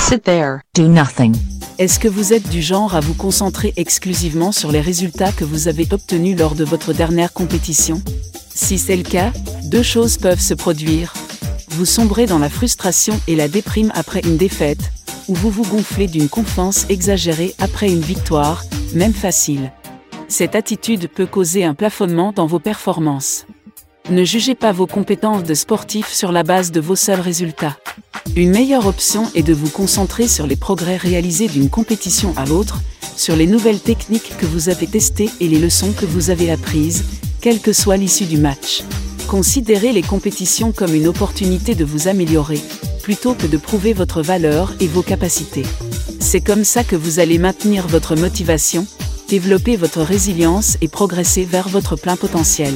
Sit there. Do nothing. Est-ce que vous êtes du genre à vous concentrer exclusivement sur les résultats que vous avez obtenus lors de votre dernière compétition? Si c'est le cas, deux choses peuvent se produire. Vous sombrez dans la frustration et la déprime après une défaite, ou vous vous gonflez d'une confiance exagérée après une victoire, même facile. Cette attitude peut causer un plafonnement dans vos performances. Ne jugez pas vos compétences de sportif sur la base de vos seuls résultats. Une meilleure option est de vous concentrer sur les progrès réalisés d'une compétition à l'autre, sur les nouvelles techniques que vous avez testées et les leçons que vous avez apprises, quelle que soit l'issue du match. Considérez les compétitions comme une opportunité de vous améliorer, plutôt que de prouver votre valeur et vos capacités. C'est comme ça que vous allez maintenir votre motivation, développer votre résilience et progresser vers votre plein potentiel.